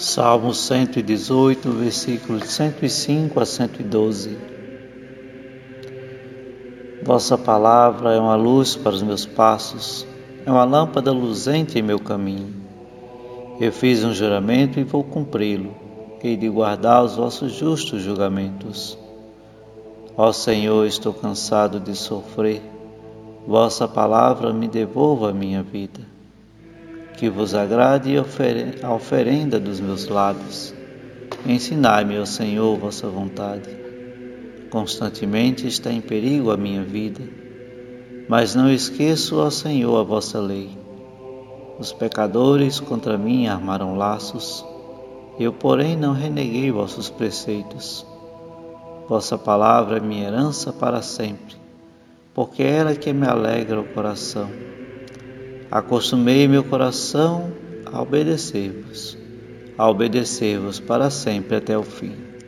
Salmo 118, versículos 105 a 112. Vossa palavra é uma luz para os meus passos, é uma lâmpada luzente em meu caminho. Eu fiz um juramento e vou cumpri-lo, e de guardar os vossos justos julgamentos. Ó Senhor, estou cansado de sofrer, vossa palavra me devolva a minha vida que vos agrade a oferenda dos meus lábios. Ensinai-me, ó Senhor, vossa vontade. Constantemente está em perigo a minha vida, mas não esqueço, ó Senhor, a vossa lei. Os pecadores contra mim armaram laços, eu, porém, não reneguei vossos preceitos. Vossa palavra é minha herança para sempre, porque é ela que me alegra o coração. Acostumei meu coração a obedecer-vos, a obedecer-vos para sempre até o fim.